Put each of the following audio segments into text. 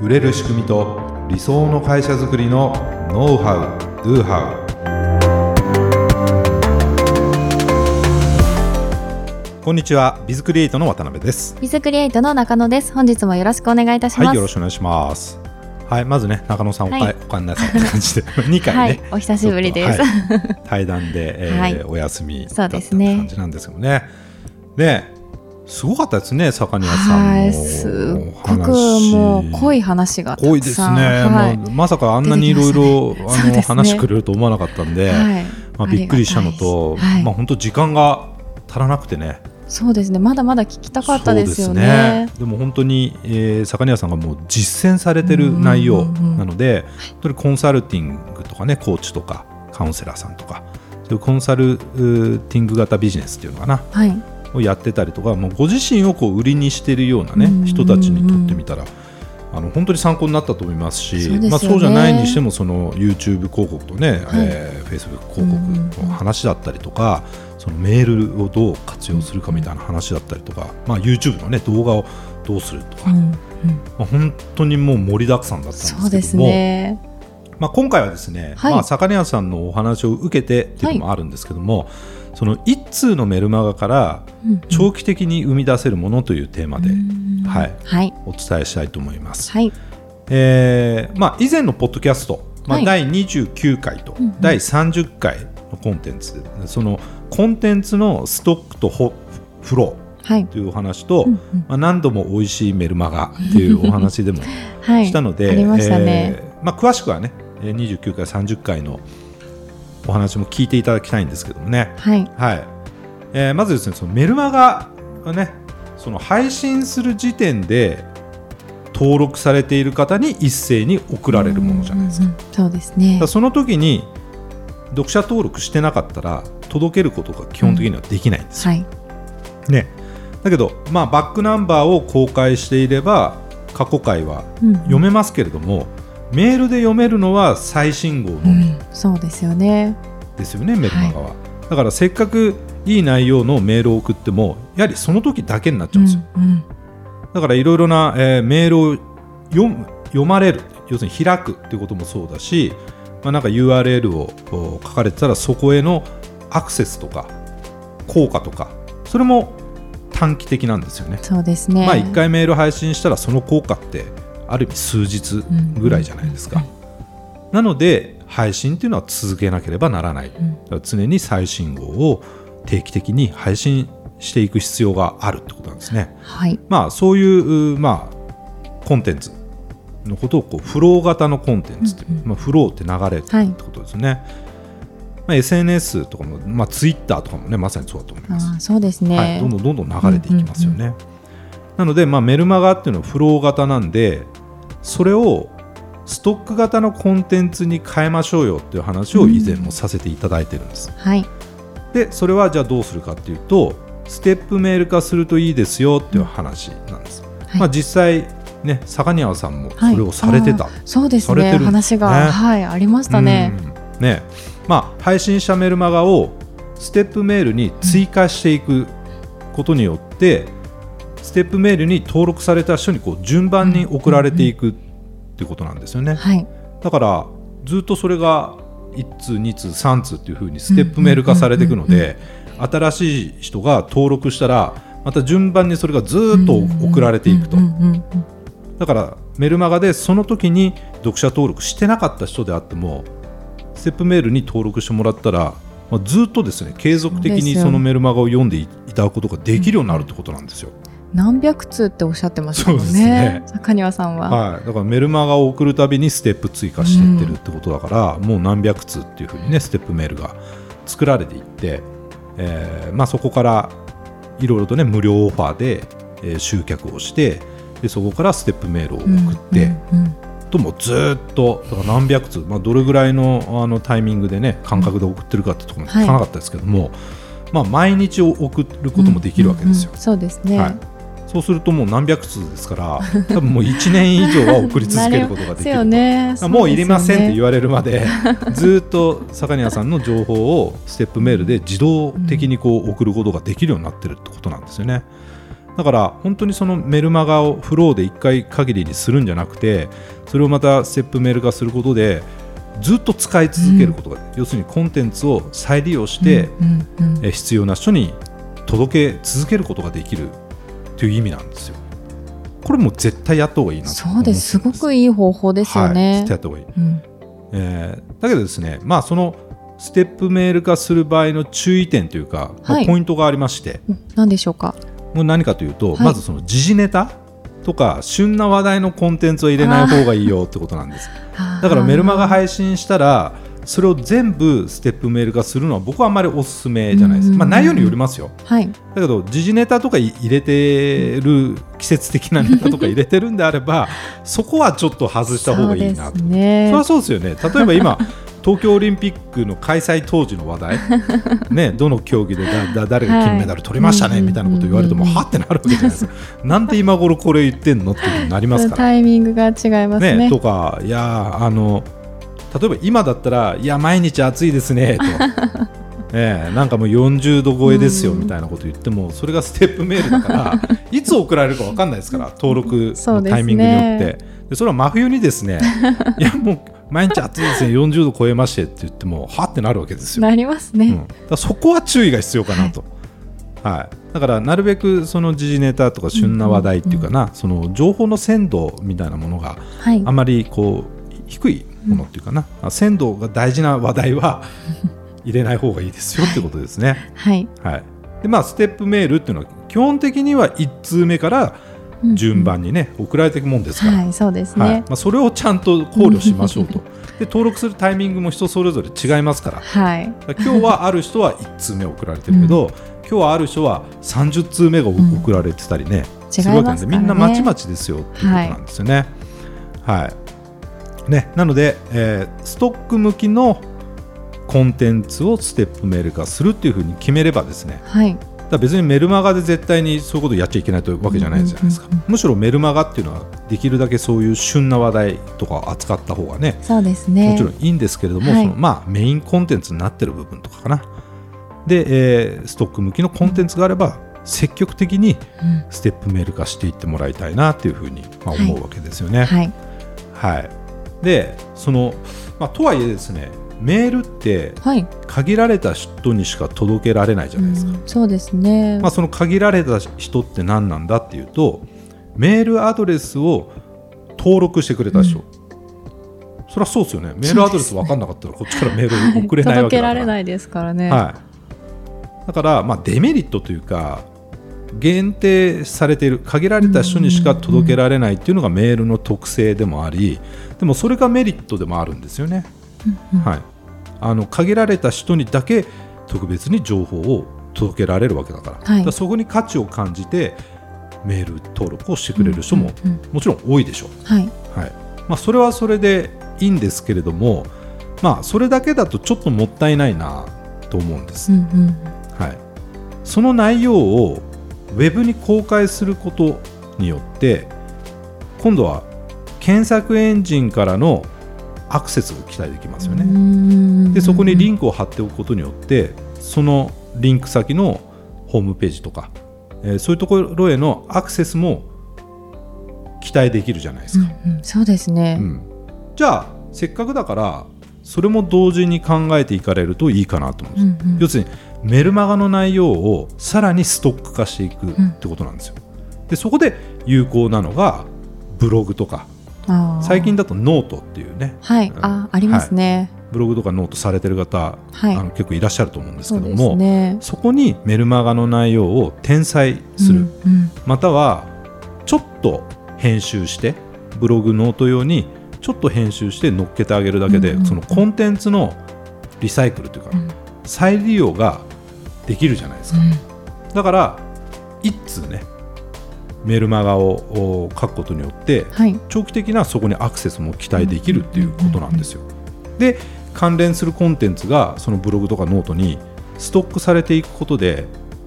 売れる仕組みと理想の会社づくりのノウハウ・ドゥハウこんにちはビズクリエイトの渡辺です。ビズクリエイトの中野です。本日もよろしくお願いいたします。はいよろしくお願いします。はいまずね中野さんおか,、はい、おかんなさいって感じで 2回ね、はい、お久しぶりです、はい、対談で、えーはい、お休みだった感じなんですけどね。ねすごかったですね、坂庭さんはい、すごくもう濃い話が濃いですね、はい、まさかあんなにいろいろあの、ね、話くれると思わなかったんで、はい、まあ、びっくりしたのと、まあ本当時間が足らなくてね。そうですね。まだまだ聞きたかったですよね。で、ね、も本当に、えー、坂庭さんがもう実践されてる内容なので、コンサルティングとかねコーチとかカウンセラーさんとかそういうコンサルティング型ビジネスっていうのかな、はい、をやってたりとかもうご自身をこう売りにしているような、ね、人たちにとってみたらあの本当に参考になったと思いますしそう、ね、まあ、そうじゃないにしてもその YouTube 広告とね、はい、えー、Facebook 広告の話だったりとかそのメールをどう活用するかみたいな話だったりとか、まあ、YouTube の、ね、動画をどうするとか、うんうん、まあ、本当にもう盛りだくさんだったんですけども。そうですね。まあ、今回はですね、はい、まあ、魚屋さんのお話を受けてっていうのもあるんですけども、はいその一通のメルマガから長期的に生み出せるものというテーマで、はい、はい、お伝えしたいと思います。はい。えーまあ、以前のポッドキャスト、まあ、第29回と第30回のコンテンツで、そのコンテンツのストックとフローというお話と、はいまあ、何度も美味しいメルマガというお話でも したので、はい、まえー、まあ、詳しくはね29回30回のお話も聞いていただきたいんですけどもね、はい。はい。えー、まずですねそのメルマガはねその配信する時点で登録されている方に一斉に送られるものじゃないですか。うんうんうん、そうですね。その時に読者登録してなかったら届けることが基本的にはできないんですよ。うんはい、ね、だけど、まあ、バックナンバーを公開していれば過去回は読めますけれども、メールで読めるのは最新号のみ、うん、そうですよねですよねメルマガは、はい、だからせっかくいい内容のメールを送ってもやはりその時だけになっちゃうんですよ、うんうん、だからいろいろな、えー、メールを読む読まれる要するに開くっていうこともそうだし、まあ、なんか URL を書かれてたらそこへのアクセスとか効果とかそれも短期的なんですよね。そうですね。まあ1回メール配信したらその効果ってある意味数日ぐらいじゃないですか。なので配信っていうのは続けなければならない、うん、常に最新号を定期的に配信していく必要があるってことなんですね。はい、まあそういうまあコンテンツのことをこうフロー型のコンテンツっていう、うんうん、まあ、フローって流れってことですね。はい、まあ、SNS とかも、まあ、ツイッターとかもねまさにそうだと思います。そうですね、はい、どんどんどんどん流れていきますよね。うんうんうん、なので、まあ、メルマガっていうのはフロー型なんでそれをストック型のコンテンツに変えましょうよっていう話を以前もさせていただいてるんです。はい、でそれはじゃあどうするかっていうとステップメール化するといいですよっていう話なんです。はい、まあ、実際ね坂庭さんもそれをされてた、はい、そうですね。話が、ね、はいありましたね。ね。まあ、配信者メルマガをステップメールに追加していくことによって、うんステップメールに登録された人にこう順番に送られていくっていうことなんですよね。はい、だからずっとそれが1通2通3通っていうふうにステップメール化されていくので新しい人が登録したらまた順番にそれがずっと送られていくと。だからメルマガでその時に読者登録してなかった人であってもステップメールに登録してもらったら、まあ、ずっとですね継続的にそのメルマガを読んでいただくことができるようになるってことなんですよ。何百通っておっしゃってましたもんね。ね。坂庭さんは、はい、だからメルマガを送るたびにステップ追加していってるってことだから、うん、もう何百通っていうふうにねステップメールが作られていって、えーまあ、そこからいろいろとね無料オファーで、えー、集客をしてでそこからステップメールを送って、うんうんうん、ともずっとだから何百通、まあ、どれぐらいのあのタイミングでね感覚で送ってるかってところも聞かなかったですけども、はい、まあ、毎日送ることもできるわけですよ。うんうんうん、そうですね、はいそうするともう何百通ですから 多分もう1年以上は送り続けることができる ね、もういりませんって言われるまで ずっと坂庭さんの情報をステップメールで自動的にこう送ることができるようになってるってことなんですよね。だだから本当にそのメルマガをフローで1回限りにするんじゃなくてそれをまたステップメール化することでずっと使い続けることが、うん、要するにコンテンツを再利用して、うんうんうん、え必要な人に届け続けることができるという意味なんですよ。これも絶対やった方がいいなそうです。すごくいい方法ですよね。はい、絶対やった方がいい、うん、えー、だけどですねまあそのステップメール化する場合の注意点というか、はい、ポイントがありまして。何でしょうか？もう何かというと、はい、まずその時事ネタとか旬な話題のコンテンツを入れない方がいいよってことなんです。だからメルマガ配信したらそれを全部ステップメール化するのは僕はあんまりおすすめじゃないです、まあ、内容によりますよ、はい、だけど時事ネタとか入れてる季節的なネタとか入れてるんであれば そこはちょっと外した方がいいなと。そ,、ね、それはそうですよね。例えば今東京オリンピックの開催当時の話題、ね、どの競技でだだ誰が金メダル取りましたね、はい、みたいなこと言われても、はってなるわけじゃないですか。なんで今頃これ言ってんのってなりますから。タイミングが違いますね。ねとかいやあの例えば今だったらいや毎日暑いですねと。ええ、なんかもう40度超えですよみたいなこと言っても、それがステップメールだから いつ送られるか分かんないですから登録のタイミングによって。で、ね、それは真冬にですね いやもう毎日暑いですね40度超えましてって言ってもはってなるわけですよ。なりますね、うん、そこは注意が必要かなと。はい、はい、だからなるべくその時事ネタとか旬な話題っていうかな、その情報の鮮度みたいなものがあまりこう低いものっていうかな、うん、鮮度が大事な話題は 入れない方がいいですよってことですね。はい、はい、でまあステップメールっていうのは基本的には1通目から順番にね、送られていくもんですから、はい、そうですね、はい、まあ、それをちゃんと考慮しましょうと。で登録するタイミングも人それぞれ違いますから,、はい、今日はある人は1通目送られてるけど、うん、今日はある人は30通目が送られてたりね、うん、するわけなんで、みんなまちまちですよっていうことなんですよね。はい、ねなので、えー、ストック向きのコンテンツをステップメール化するっていうふうに決めればですね、はい、だ別にメルマガで絶対にそういうことをやっちゃいけないというわけじゃないじゃないですか、むしろメルマガっていうのはできるだけそういう旬な話題とかを扱った方がねそうですね。もちろんいいんですけれども、はい、そのまあ、メインコンテンツになってる部分とかかな。で、えー、ストック向きのコンテンツがあれば積極的にステップメール化していってもらいたいなというふうに、まあ、思うわけですよね。はい、はい、でその、まあ、とはいえですねメールって限られた人にしか届けられないじゃないですか。うん、そうですね、まあ、その限られた人って何なんだっていうとメールアドレスを登録してくれた人、うん、そりゃそうですよね。メールアドレス分かんなかったらこっちからメール送れないわけだから、はい、届けられないですからね、はい、だから、まあ、デメリットというか限定されている限られた人にしか届けられないっていうのがメールの特性でもありでもそれがメリットでもあるんですよね。はい、あの限られた人にだけ特別に情報を届けられるわけだから。はい、からそこに価値を感じてメール登録をしてくれる人ももちろん多いでしょう、はい。はい。まあ、それはそれでいいんですけれども、まあ、それだけだとちょっともったいないなと思うんです、うんうん、はい、その内容をウェブに公開することによって今度は検索エンジンからのアクセスが期待できますよね。でそこにリンクを貼っておくことによってそのリンク先のホームページとか、えー、そういうところへのアクセスも期待できるじゃないですか。うんうん、そうですね、うん、じゃあせっかくだからそれも同時に考えていかれるといいかなと思うんです、うんうん、要するにメルマガの内容をさらにストック化していくってことなんですよ。でそこで有効なのがブログとか最近だとノートっていうね、はい、あありますね、はい、ブログとかノートされてる方、はい、あの結構いらっしゃると思うんですけどもそ、ね,、こにメルマガの内容を転載する、うんうん、またはちょっと編集してブログノート用にちょっと編集して載っけてあげるだけで、うんうん、そのコンテンツのリサイクルというか、うん、再利用ができるじゃないですか、うん、だから一通ねメルマガを書くことによって、はい、長期的なそこにアクセスも期待できるっていうことなんですよ。で関連するコンテンツがそのブログとかノートにストックされていくことで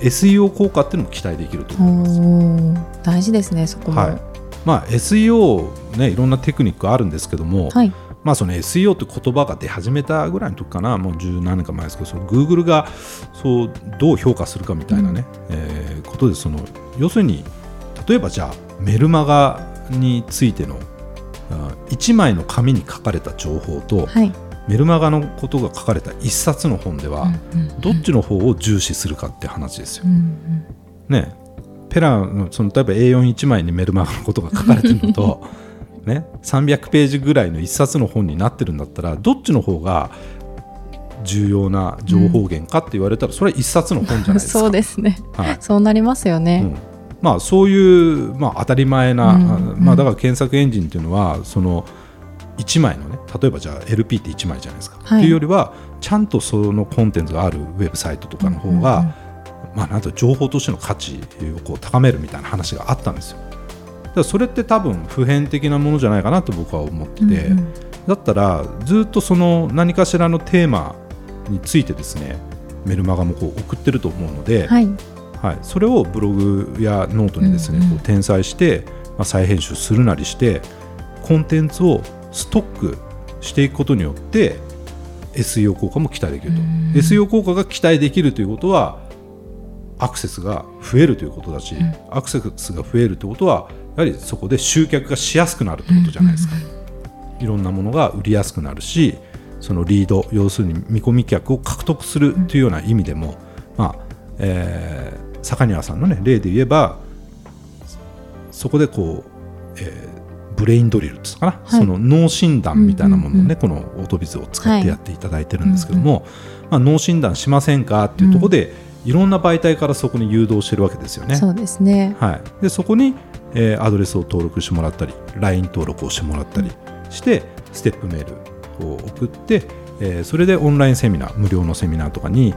SEO 効果っていうのも期待できると思います。大事ですねそこも、はい。まあ、SEO、ね、いろんなテクニックあるんですけども、はい、まあその SEO って言葉が出始めたぐらいの時かな。もう十何年か前ですけどその Google がそうどう評価するかみたいなね、うん、えー、ことでその要するに例えばじゃあメルマガについての1枚の紙に書かれた情報と、はい、メルマガのことが書かれた1冊の本では、どっちの方を重視するかって話ですよ。うんうん、ね。ペラのその例えば A41 枚にメルマガのことが書かれてるのと ね、300ページぐらいの1冊の本になってるんだったらどっちの方が重要な情報源かって言われたら、それは1冊の本じゃないですか。そうですね、はい、そうなりますよね。うん。まあ、そういう、まあ、当たり前な、うんまあ、だから検索エンジンっていうのはその1枚のね例えばじゃあ LP って1枚じゃないですか、はい、っていうよりはちゃんとそのコンテンツがあるウェブサイトとかの方が、うんうん。まあ、なんと情報としての価値をこう高めるみたいな話があったんですよ。らそれって多分普遍的なものじゃないかなと僕は思ってて、うんうん、だったらずっとその何かしらのテーマについてですねメルマガもこう送ってると思うので、はい、はい、それをブログやノートにですね、うんうん、こう転載して、まあ、再編集するなりしてコンテンツをストックしていくことによって SEO 効果も期待できると。SEO 効果が期待できるということはアクセスが増えるということだし、うん、アクセスが増えるということはやはりそこで集客がしやすくなるということじゃないですか、うんうん、いろんなものが売りやすくなるしそのリード要するに見込み客を獲得するというような意味でも、まあえー、坂庭さんの、ね、例で言えばそこでこう、えー、ブレインドリルですかな、はい、その脳診断みたいなものをね、このオートビズを使ってやっていただいてるんですけども、はいまあ、脳診断しませんかっていうところで、うん、いろんな媒体からそこに誘導してるわけですよね。そうですね、はい、でそこに、えー、アドレスを登録してもらったり LINE 登録をしてもらったりして、ステップメールを送って、えー、それでオンラインセミナー無料のセミナーとかに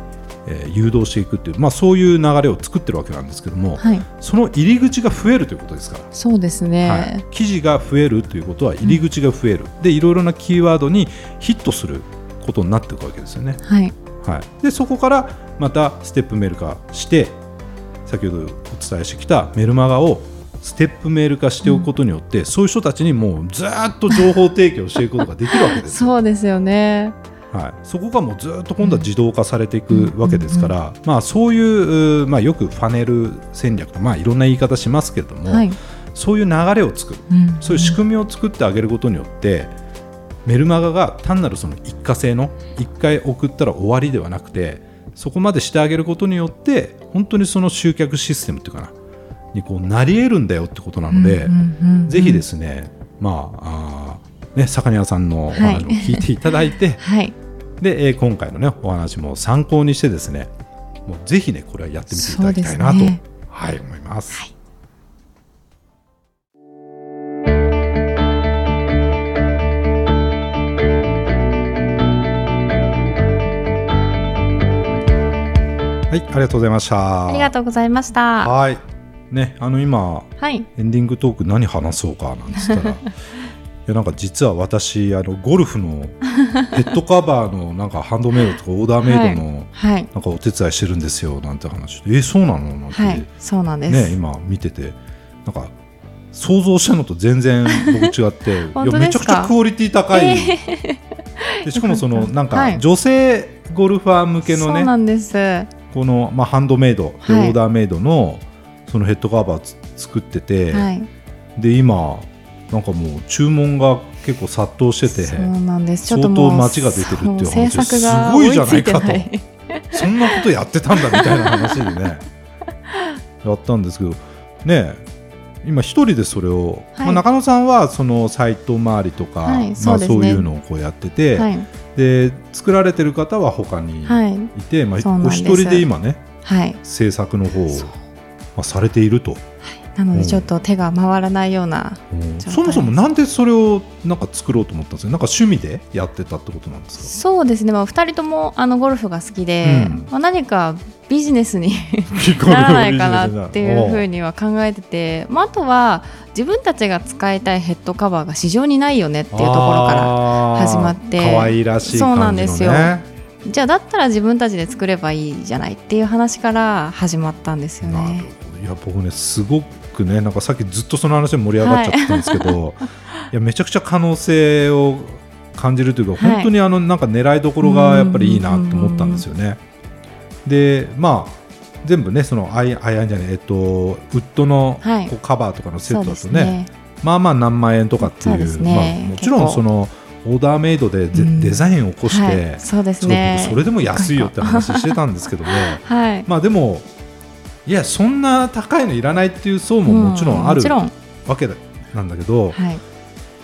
えー、誘導していくっていう、まあ、そういう流れを作ってるわけなんですけども、はい、その入り口が増えるということですから。そうですね、はい、記事が増えるということは入り口が増える、うん、でいろいろなキーワードにヒットすることになっていくわけですよね。はい。はい、でそこからまたステップメール化して先ほどお伝えしてきたメルマガをステップメール化しておくことによって、うん、そういう人たちにもうずっと情報提供していくことができるわけです そうですよね。はい、そこがもうずっと今度は自動化されていくわけですから、まあ、そういう、まあ、よくファネル戦略と、まあ、い。ろんな言い方しますけれども、はい、そういう流れを作る、うんうん、そういう仕組みを作ってあげることによってメルマガが単なるその一過性の1回送ったら終わりではなくてそこまでしてあげることによって本当にその集客システムっていうかなにこうなり得るんだよってことなので、うんうんうんうん、ぜひですねまああね、坂庭さんのお話を聞いていただいて、はい、で、えー、今回のねお話も参考にしてですねもうぜひねこれはやってみていただきたいなと、ね、はい思います。はいはい、ありがとうございました。ありがとうございました。はい。ね、あの今、はい、エンディングトーク何話そうかなんつったら やなんか実は私あのゴルフのヘッドカバーのなんかハンドメイドとかオーダーメイドのなんかお手伝いしてるんですよなんて話で、はい、えそうなの？なんて、はい、そうなんです。ね今見てて。なんか想像したのと全然僕違って。いやめちゃくちゃクオリティ高い、えー、でしかもそのなんか女性ゴルファー向けのね、はい、この、まあ、ハンドメイドでオーダーメイドのそのヘッドカバー作ってて、で今なんかもう注文が結構殺到しててそうなんです。相当街が出てるっていう話すごいじゃないかと。そんなことやってたんだみたいな話でね。やったんですけどね今一人でそれを、はい、まあ、中野さんはそのサイト周りとか、はい、まあ、そういうのをこうやってて、はい、で作られてる方は他にい。て、まあ、お一人で今ね、制作の方を、まあ、されていると。なのでちょっと手が回らないような、そもそもなんでそれをなんか作ろうと思ったんですか？なんか趣味でやってたってことなんですか？そうですね、まあ、2人ともあのゴルフが好きで、うん、まあ、何かビジネスにならないかなっていうふうには考えてて、まあ、あとは自分たちが使いたいヘッドカバーが市場にないよねっていうところから始まって。可愛らしい、ね、そうなんですよ。じゃあだったら自分たちで作ればいいじゃないっていう話から始まったんですよね。いや僕ねすごくねなんかさっきずっとその話で盛り上がっちゃったんですけど、はい、いやめちゃくちゃ可能性を感じるというか、はい、本当にあのなんか狙いどころがやっぱりいいなと思ったんですよね。でまあ全部ねそのアイアイじゃないえっとウッドのこうカバーとかのセットだとね、ね、まあまあ何万円とかっていう、ね、まあ、もちろんそのオーダーメイドでデザインを起こして、はい、そうですね。それでも安いよって話してたんですけども、はい、まあでもいやそんな高いのいらないっていう層ももちろんある、わけなんだけど、はい、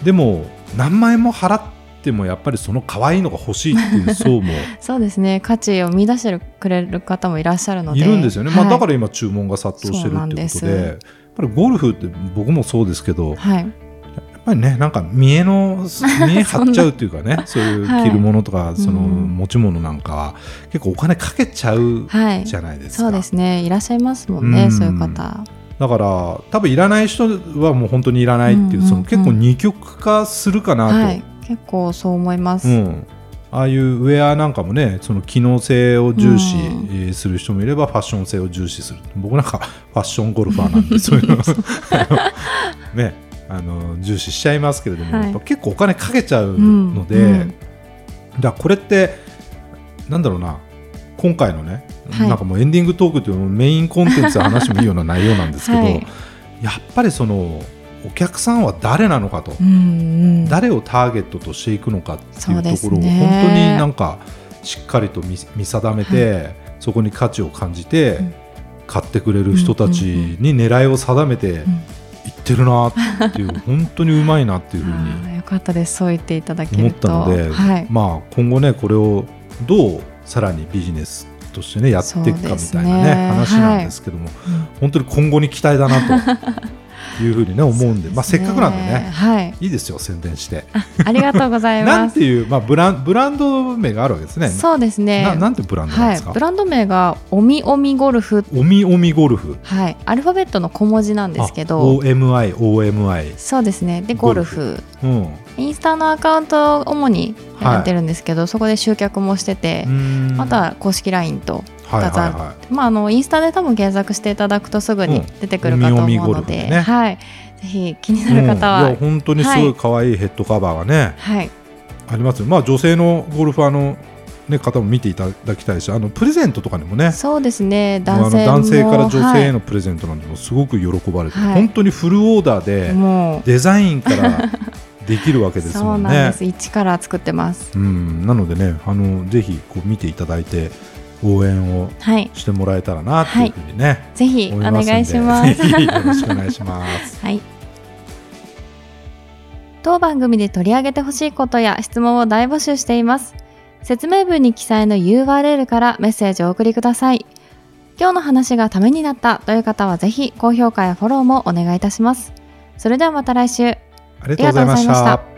でも何万円も払ってもやっぱりその可愛いのが欲しいっていう 層もそうですね。価値を見出してくれる方もいらっしゃるので。いるんですよね、はい、まあ、だから今注文が殺到してるっていうことでやっぱりゴルフって僕もそうですけど、はい、ぱりねなんか見えの 見え張っちゃうっていうかねそういう着るものとか、はい、その持ち物なんかは結構お金かけちゃうじゃないですか、そうですね。いらっしゃいますもんね、うん、そういう方。だから多分いらない人はもう本当にいらないっていう,、その結構二極化するかなと、はい、結構そう思います、うん、ああいうウェアなんかもねその機能性を重視する人もいればファッション性を重視する。僕なんかファッションゴルファーなんでそういうの。ねあの重視しちゃいますけれども、はい、結構お金かけちゃうので、うんうん、だこれってなんだろうな今回のね、はい、なんかもうエンディングトークというメインコンテンツで話もいいような内容なんですけど、はい、やっぱりそのお客さんは誰なのかと、うんうん、誰をターゲットとしていくのかっていうところを、ね、本当になんかしっかりと見見定めて、はい、そこに価値を感じて、買ってくれる人たちに狙いを定めていってるなっていう、本当にうまいなっていうふうによかったです。そう言っていただけ思ったので、はい、まあ今後ねこれをどうさらにビジネスと。してねやっていくかみたいなね、ね、話なんですけども、はい、本当に今後に期待だなというふうにね思うんで、まあせっかくなんでね、はい、いいですよ宣伝してあ。ありがとうございます。なんていうまあブランブランド名があるわけですね。そうですね。ななんてブランドですか？はい、ブランド名がおみおみゴルフ。おみおみゴルフ。はい。アルファベットの小文字なんですけど。O M I O M I。そうですね。でゴルフ。うん。インスタのアカウント主にやってるんですけど、はい、そこで集客もしてて、また公式 LINE と2つある、はいはい。はい、まあ、あのインスタで多分検索していただくとすぐに出てくるかと思うので、うんね、はい、ぜひ気になる方は、うん、いや本当にすごい可愛いヘッドカバーがね、はい、あります。まあ女性のゴルファーのね、方も見ていただきたいしあのプレゼントとかにもねそうですね。男性男性から女性へのプレゼントなんてもすごく喜ばれて、はい、本当にフルオーダーでデザインから できるわけですもんね。そうなんです。一から作ってます、うん、なのでねあのぜひこう見ていただいて応援をしてもらえたらなっていうふうにね、はい、ぜひお願いします。よろしくお願いします。はい。当番組で取り上げてほしいことや質問を大募集しています。説明文に記載の URL からメッセージをお送りください。今日の話がためになったという方はぜひ高評価やフォローもお願いいたします。それではまた来週。ありがとうございました。